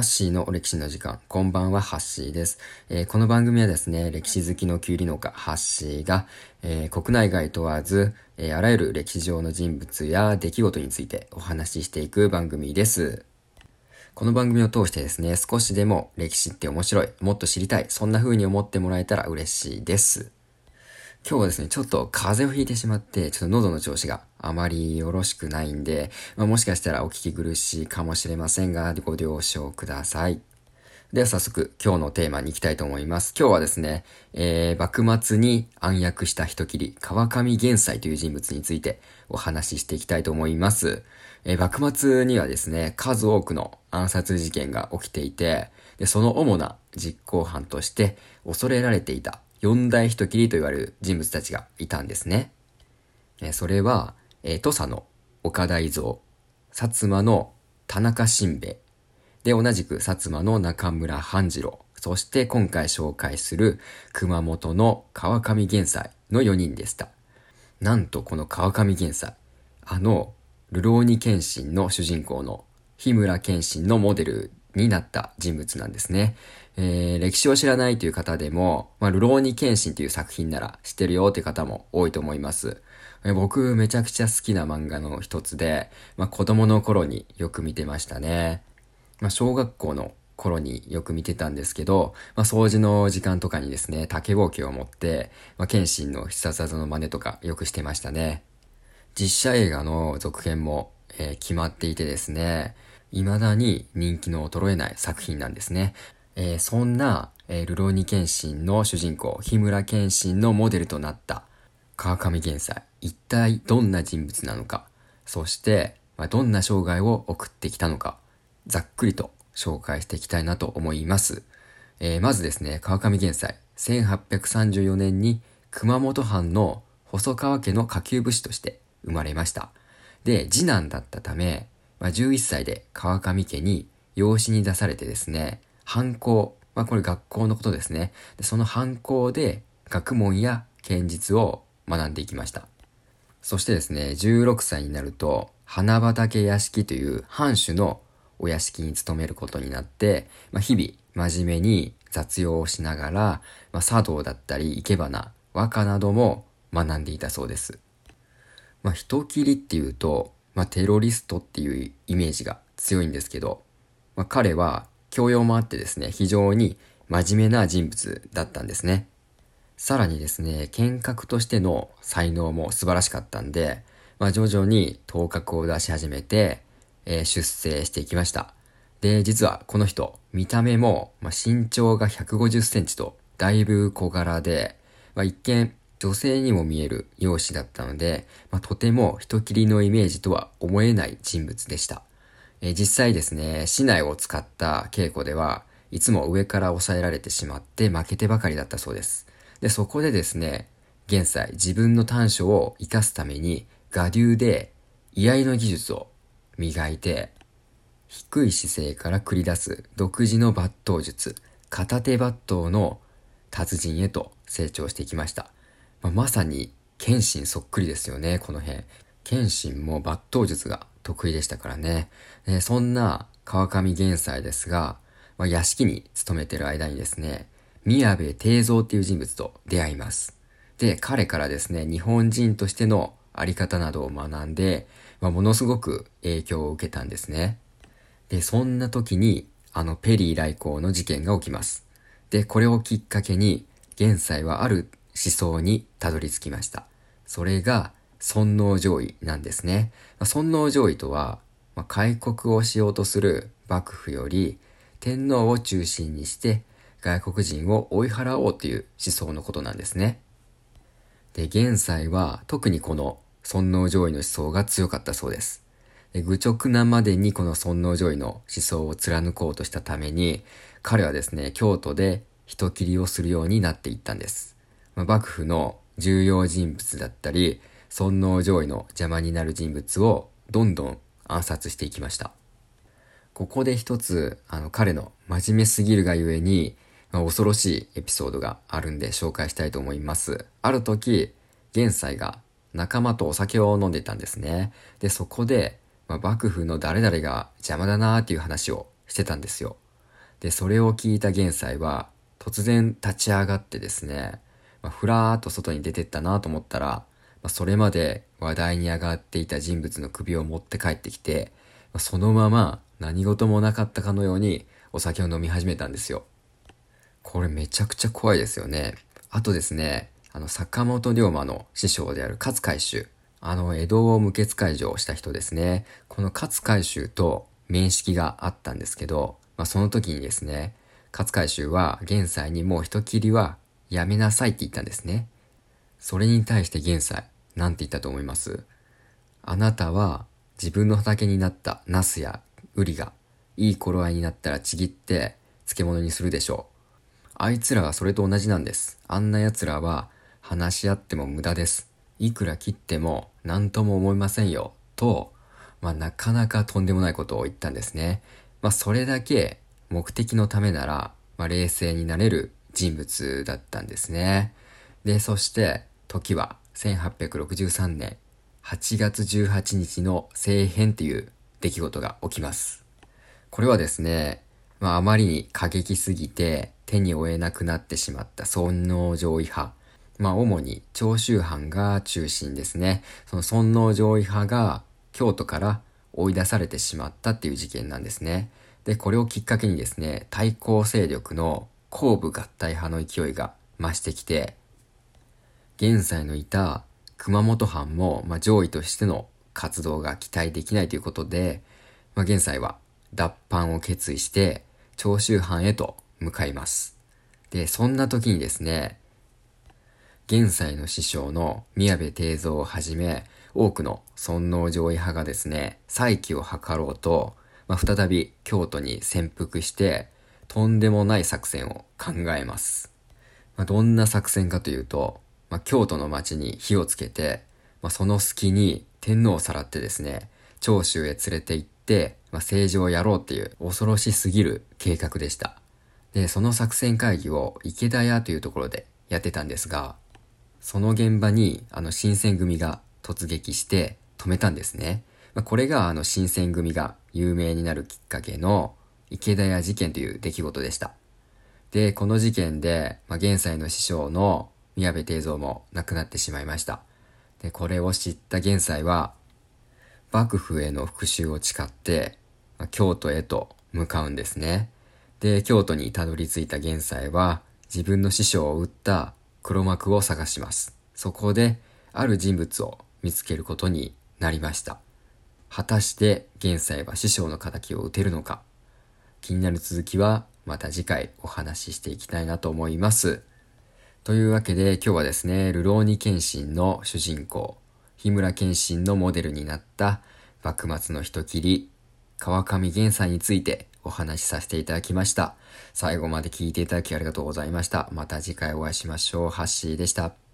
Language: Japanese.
ハッシーの歴史の時間。こんばんは、ハッシーです。えー、この番組はですね、歴史好きのキュウリ農家、ハッシーが、えー、国内外問わず、えー、あらゆる歴史上の人物や出来事についてお話ししていく番組です。この番組を通してですね、少しでも歴史って面白い、もっと知りたい、そんな風に思ってもらえたら嬉しいです。今日はですね、ちょっと風邪をひいてしまって、ちょっと喉の調子があまりよろしくないんで、まあ、もしかしたらお聞き苦しいかもしれませんが、ご了承ください。では早速今日のテーマに行きたいと思います。今日はですね、えー、幕末に暗躍した人斬り、川上玄斎という人物についてお話ししていきたいと思います。えー、幕末にはですね、数多くの暗殺事件が起きていて、でその主な実行犯として恐れられていた四大人斬りと言われる人物たちがいたんですね。それは、え土佐の岡田伊蔵、薩摩の田中新兵衛、で、同じく薩摩の中村半次郎、そして今回紹介する熊本の川上玄斎の4人でした。なんとこの川上玄斎、あの、ルローニケンシンの主人公の日村謙信のモデルになった人物なんですね。えー、歴史を知らないという方でも、まあ、ルローニケンシンという作品なら知ってるよっていう方も多いと思います。えー、僕めちゃくちゃ好きな漫画の一つで、まあ、子供の頃によく見てましたね。まあ、小学校の頃によく見てたんですけど、まあ、掃除の時間とかにですね、竹ぼうきを持って、まあ、謙信の必殺技の真似とかよくしてましたね。実写映画の続編も、えー、決まっていてですね、未だに人気の衰えない作品なんですね。えー、そんな、えー、ルローニケンシンの主人公、日村謙信のモデルとなった川上玄斎。一体どんな人物なのか、そして、まあ、どんな生涯を送ってきたのか、ざっくりと紹介していきたいなと思います。えー、まずですね、川上玄斎。1834年に熊本藩の細川家の下級武士として生まれました。で、次男だったため、まあ、11歳で川上家に養子に出されてですね、反抗、まあこれ学校のことですね。でその反抗で学問や剣術を学んでいきました。そしてですね、16歳になると、花畑屋敷という藩主のお屋敷に勤めることになって、まあ、日々真面目に雑用をしながら、まあ、茶道だったり生け花、和歌なども学んでいたそうです。まあ、人切りっていうと、まあ、テロリストっていうイメージが強いんですけど、まあ、彼は教養もあってですね、非常に真面目な人物だったんですね。さらにですね、見学としての才能も素晴らしかったんで、まあ、徐々に頭角を出し始めて、えー、出世していきました。で、実はこの人、見た目も、まあ、身長が150センチと、だいぶ小柄で、まあ、一見女性にも見える容姿だったので、まあ、とても人斬りのイメージとは思えない人物でした。えー、実際ですね、市内を使った稽古では、いつも上から抑えられてしまって負けてばかりだったそうです。で、そこでですね、現在自分の短所を活かすために、画流で居合の技術を磨いて、低い姿勢から繰り出す独自の抜刀術、片手抜刀の達人へと成長していきました。まあ、まさに、謙信そっくりですよね、この辺。謙信も抜刀術が得意でしたからね。えそんな川上玄斎ですが、まあ、屋敷に勤めてる間にですね、宮部定蔵っていう人物と出会います。で、彼からですね、日本人としてのあり方などを学んで、まあ、ものすごく影響を受けたんですね。で、そんな時に、あのペリー来航の事件が起きます。で、これをきっかけに、現在はある思想にたどり着きました。それが、尊王攘夷なんですね。尊王攘夷とは、まあ、開国をしようとする幕府より、天皇を中心にして外国人を追い払おうという思想のことなんですね。で、現在は特にこの尊王攘夷の思想が強かったそうです。で愚直なまでにこの尊王攘夷の思想を貫こうとしたために、彼はですね、京都で人切りをするようになっていったんです。まあ、幕府の重要人物だったり、尊王攘夷の邪魔になる人物をどんどん暗殺していきました。ここで一つ、あの、彼の真面目すぎるがゆえに、まあ、恐ろしいエピソードがあるんで紹介したいと思います。ある時、玄斎が仲間とお酒を飲んでたんですね。で、そこで、まあ、幕府の誰々が邪魔だなーっていう話をしてたんですよ。で、それを聞いた玄斎は、突然立ち上がってですね、まあ、ふらーっと外に出てったなと思ったら、まあ、それまで話題に上がっていた人物の首を持って帰ってきて、まあ、そのまま何事もなかったかのようにお酒を飲み始めたんですよ。これめちゃくちゃ怖いですよね。あとですね、あの、坂本龍馬の師匠である勝海舟。あの、江戸を無血解除をした人ですね。この勝海舟と面識があったんですけど、まあ、その時にですね、勝海舟は現在にもう人切りはやめなさいって言ったんですね。それに対して現在、なんて言ったと思います？あなたは自分の畑になったナスやウリがいい頃合いになったらちぎって漬物にするでしょう。あいつらはそれと同じなんです。あんな奴らは話し合っても無駄です。いくら切っても何とも思いませんよ。と、まあなかなかとんでもないことを言ったんですね。まあそれだけ目的のためなら、まあ冷静になれる人物だったんですね。で、そして時は1863年8月18日の政変っていう出来事が起きます。これはですね、まああまりに過激すぎて手に負えなくなってしまった尊王攘夷派。まあ主に長州藩が中心ですね。その尊王攘夷派が京都から追い出されてしまったっていう事件なんですね。で、これをきっかけにですね、対抗勢力の後部合体派の勢いが増してきて、現在のいた熊本藩も、まあ、上位としての活動が期待できないということで、まあ、現在は脱藩を決意して長州藩へと向かいます。で、そんな時にですね、現在の師匠の宮部定蔵をはじめ、多くの尊王攘夷派がですね、再起を図ろうと、まあ、再び京都に潜伏して、とんでもない作戦を考えます。まあ、どんな作戦かというと、まあ、京都の町に火をつけて、まあ、その隙に天皇をさらってですね、長州へ連れて行って、まあ、政治をやろうっていう恐ろしすぎる計画でした。で、その作戦会議を池田屋というところでやってたんですが、その現場にあの新選組が突撃して止めたんですね。まあ、これがあの新選組が有名になるきっかけの池田屋事件という出来事でした。で、この事件で、まあ、現在の師匠の宮部定蔵も亡くなってしまいました。で、これを知った現在は、幕府への復讐を誓って、まあ、京都へと向かうんですね。で、京都にたどり着いた現在は、自分の師匠を撃った黒幕を探します。そこで、ある人物を見つけることになりました。果たして現在は師匠の仇を撃てるのか気になる続きはまた次回お話ししていきたいなと思います。というわけで今日はですね、ルローニケンシンの主人公、日村謙信のモデルになった幕末の人切り、川上源さんについてお話しさせていただきました。最後まで聞いていただきありがとうございました。また次回お会いしましょう。ハッシーでした。